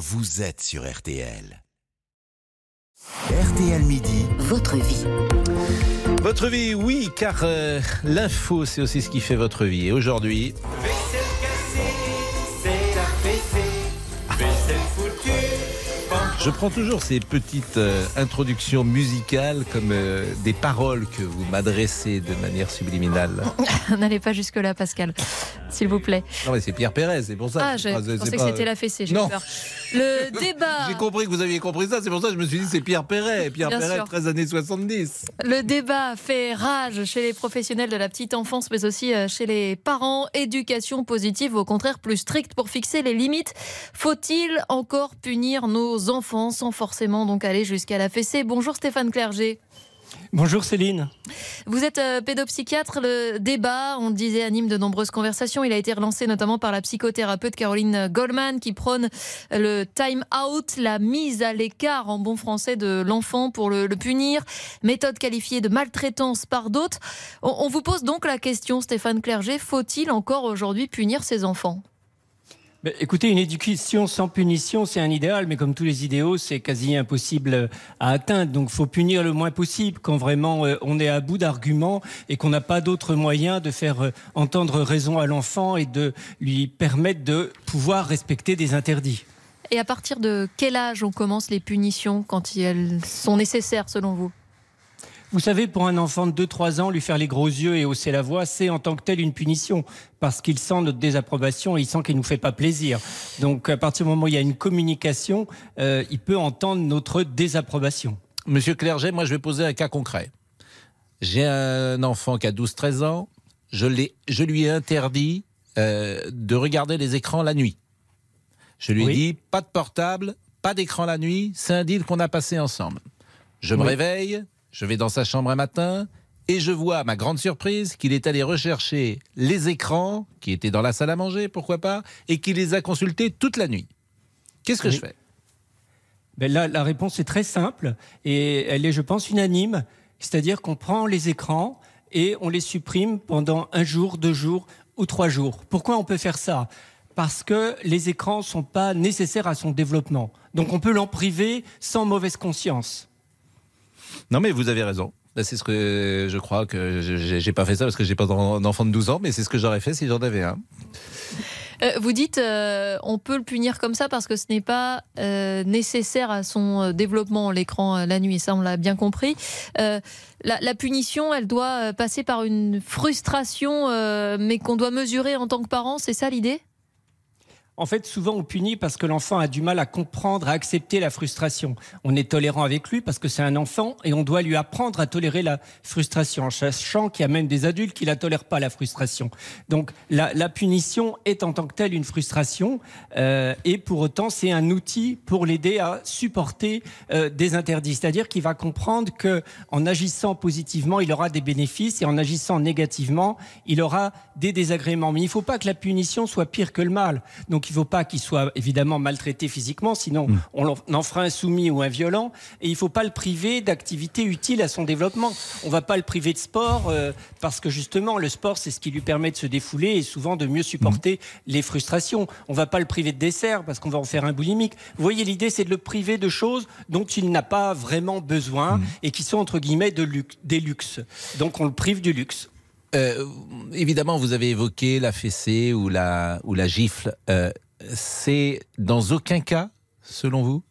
vous êtes sur RTL. RTL Midi. Votre vie. Votre vie, oui, car euh, l'info, c'est aussi ce qui fait votre vie. Et aujourd'hui, je prends toujours ces petites euh, introductions musicales comme euh, des paroles que vous m'adressez de manière subliminale. N'allez pas jusque-là, Pascal, s'il vous plaît. Non, mais c'est Pierre Pérez, c'est pour ça. Ah, je Ah, pensais que c'était la fessée, j'ai Non. peur. Le débat. J'ai compris que vous aviez compris ça, c'est pour ça que je me suis dit c'est Pierre Perret. Pierre Bien Perret, sûr. 13 années 70. Le débat fait rage chez les professionnels de la petite enfance, mais aussi euh, chez les parents. Éducation positive, au contraire, plus stricte pour fixer les limites. Faut-il encore punir nos enfants sans forcément donc aller jusqu'à la fessée? Bonjour Stéphane Clerget. Bonjour Céline. Vous êtes euh, pédopsychiatre. Le débat, on disait, anime de nombreuses conversations. Il a été relancé notamment par la psychothérapeute Caroline Goldman qui prône le time out, la mise à l'écart en bon français de l'enfant pour le, le punir, méthode qualifiée de maltraitance par d'autres. On, on vous pose donc la question, Stéphane Clerget, faut-il encore aujourd'hui punir ses enfants? Écoutez, une éducation sans punition, c'est un idéal, mais comme tous les idéaux, c'est quasi impossible à atteindre. Donc, faut punir le moins possible quand vraiment euh, on est à bout d'arguments et qu'on n'a pas d'autre moyen de faire euh, entendre raison à l'enfant et de lui permettre de pouvoir respecter des interdits. Et à partir de quel âge on commence les punitions quand elles sont nécessaires selon vous? Vous savez, pour un enfant de 2-3 ans, lui faire les gros yeux et hausser la voix, c'est en tant que tel une punition, parce qu'il sent notre désapprobation et il sent qu'il ne nous fait pas plaisir. Donc, à partir du moment où il y a une communication, euh, il peut entendre notre désapprobation. Monsieur Clerget, moi je vais poser un cas concret. J'ai un enfant qui a 12-13 ans. Je, lui ai interdit euh, de regarder les écrans la nuit. Je lui ai Oui. dit pas de portable, pas d'écran la nuit. C'est un deal qu'on a passé ensemble. Je me Oui. réveille, je vais dans sa chambre un matin et je vois, à ma grande surprise, qu'il est allé rechercher les écrans qui étaient dans la salle à manger, pourquoi pas, et qu'il les a consultés toute la nuit. Qu'est-ce que Oui. je fais? Ben là, la réponse est très simple et elle est, je pense, unanime. C'est-à-dire qu'on prend les écrans et on les supprime pendant un jour, deux jours ou trois jours. Pourquoi on peut faire ça? Parce que les écrans sont pas nécessaires à son développement. Donc on peut l'en priver sans mauvaise conscience. Non, mais vous avez raison. Là, C'est ce que je crois que j'ai pas fait ça parce que j'ai pas d'en- d'enfant de 12 ans, mais c'est ce que j'aurais fait si j'en avais un. Euh, Vous dites euh, on peut le punir comme ça parce que ce n'est pas euh, nécessaire à son développement, l'écran la nuit, ça on l'a bien compris. La, la punition, elle doit passer par une frustration, mais qu'on doit mesurer en tant que parent, c'est ça l'idée? En fait, souvent on punit parce que l'enfant a du mal à comprendre, à accepter la frustration. On est tolérant avec lui parce que c'est un enfant et on doit lui apprendre à tolérer la frustration, en sachant qu'il y a même des adultes qui la tolèrent pas la frustration. Donc la, la punition est en tant que telle une frustration euh, et pour autant c'est un outil pour l'aider à supporter euh, des interdits. C'est-à-dire qu'il va comprendre que en agissant positivement, il aura des bénéfices et en agissant négativement, il aura des désagréments. Mais il ne faut pas que la punition soit pire que le mal. Donc il ne faut pas qu'il soit évidemment maltraité physiquement, sinon on l'en- on en fera un soumis ou un violent. Et il ne faut pas le priver d'activités utiles à son développement. On ne va pas le priver de sport euh, parce que justement le sport c'est ce qui lui permet de se défouler et souvent de mieux supporter les frustrations. On ne va pas le priver de dessert parce qu'on va en faire un boulimique. Vous voyez l'idée c'est de le priver de choses dont il n'a pas vraiment besoin et qui sont entre guillemets de luxe, des luxes. Donc on le prive du luxe. Euh, évidemment, vous avez évoqué la fessée ou la, ou la gifle. Euh, c'est dans aucun cas, selon vous?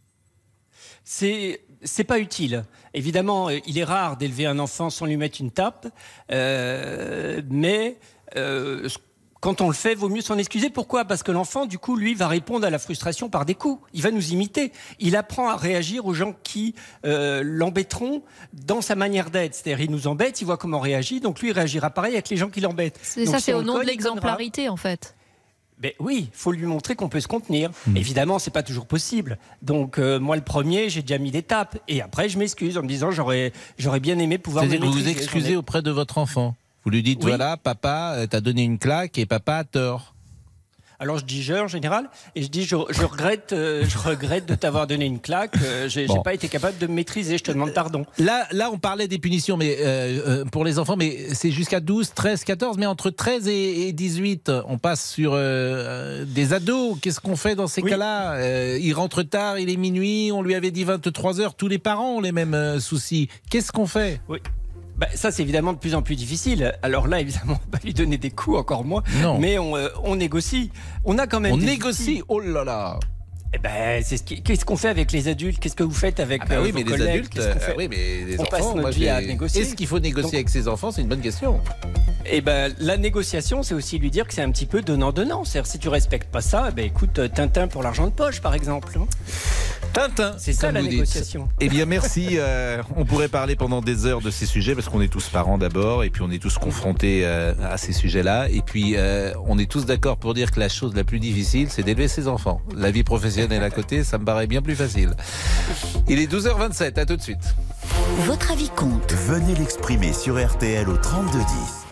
C'est c'est pas utile. Évidemment, il est rare d'élever un enfant sans lui mettre une tape, euh, mais quand on le fait, vaut mieux s'en excuser. Pourquoi? Parce que l'enfant, du coup, lui, va répondre à la frustration par des coups. Il va nous imiter. Il apprend à réagir aux gens qui euh, l'embêteront dans sa manière d'être. C'est-à-dire, il nous embête, il voit comment on réagit, donc lui, il réagira pareil avec les gens qui l'embêtent. C'est ça, c'est au nom de l'exemplarité en fait. Ben oui, il faut lui montrer qu'on peut se contenir. Évidemment, c'est pas toujours possible. Donc euh, moi, le premier, j'ai déjà mis des tapes, et après, je m'excuse en me disant j'aurais j'aurais bien aimé pouvoir. C'est-à-dire vous vous excusez auprès de votre enfant. Vous lui dites Oui. voilà, papa, euh, t'as donné une claque et papa a tort. Alors je dis je en général, et je dis je, je regrette, euh, je regrette de t'avoir donné une claque. euh, j'ai Bon. pas été capable de me maîtriser. Je te demande pardon. Là, là, on parlait des punitions mais, euh, euh, pour les enfants, mais c'est jusqu'à 12, 13, 14. Mais entre 13 et, et 18, on passe sur euh, euh, des ados. Qu'est-ce qu'on fait dans ces Oui. cas-là Euh, Il rentre tard, il est minuit, on lui avait dit 23 heures. Tous les parents ont les mêmes euh, soucis. Qu'est-ce qu'on fait? Bah, ça, c'est évidemment de plus en plus difficile. Alors là, évidemment, on va pas lui donner des coups, encore moins. Non. Mais on, euh, on négocie. On a quand même. on des négocie. outils. Oh là là Eh ben, c'est ce qu'est-ce qu'on fait avec les adultes? Qu'est-ce que vous faites avec Ah bah euh, oui, vos mais les adultes, Qu'est-ce qu'on euh, fait? oui, mais les On enfants, passe notre moi, vie à négocier. Est-ce qu'il faut négocier Donc- avec ses enfants? C'est une bonne question. Eh ben, la négociation, c'est aussi lui dire que c'est un petit peu donnant-donnant. C'est-à-dire, si tu respectes pas ça, eh ben, écoute, Tintin pour l'argent de poche, par exemple. Tintin, C'est ça la dites. négociation. Eh bien, merci. euh, on pourrait parler pendant des heures de ces sujets parce qu'on est tous parents d'abord et puis on est tous confrontés euh, à ces sujets-là. Et puis, euh, on est tous d'accord pour dire que la chose la plus difficile, c'est d'élever ses enfants. La vie professionnelle à côté, ça me paraît bien plus facile. Il est 12h27, à tout de suite. Votre avis compte. Venez l'exprimer sur RTL au 3210.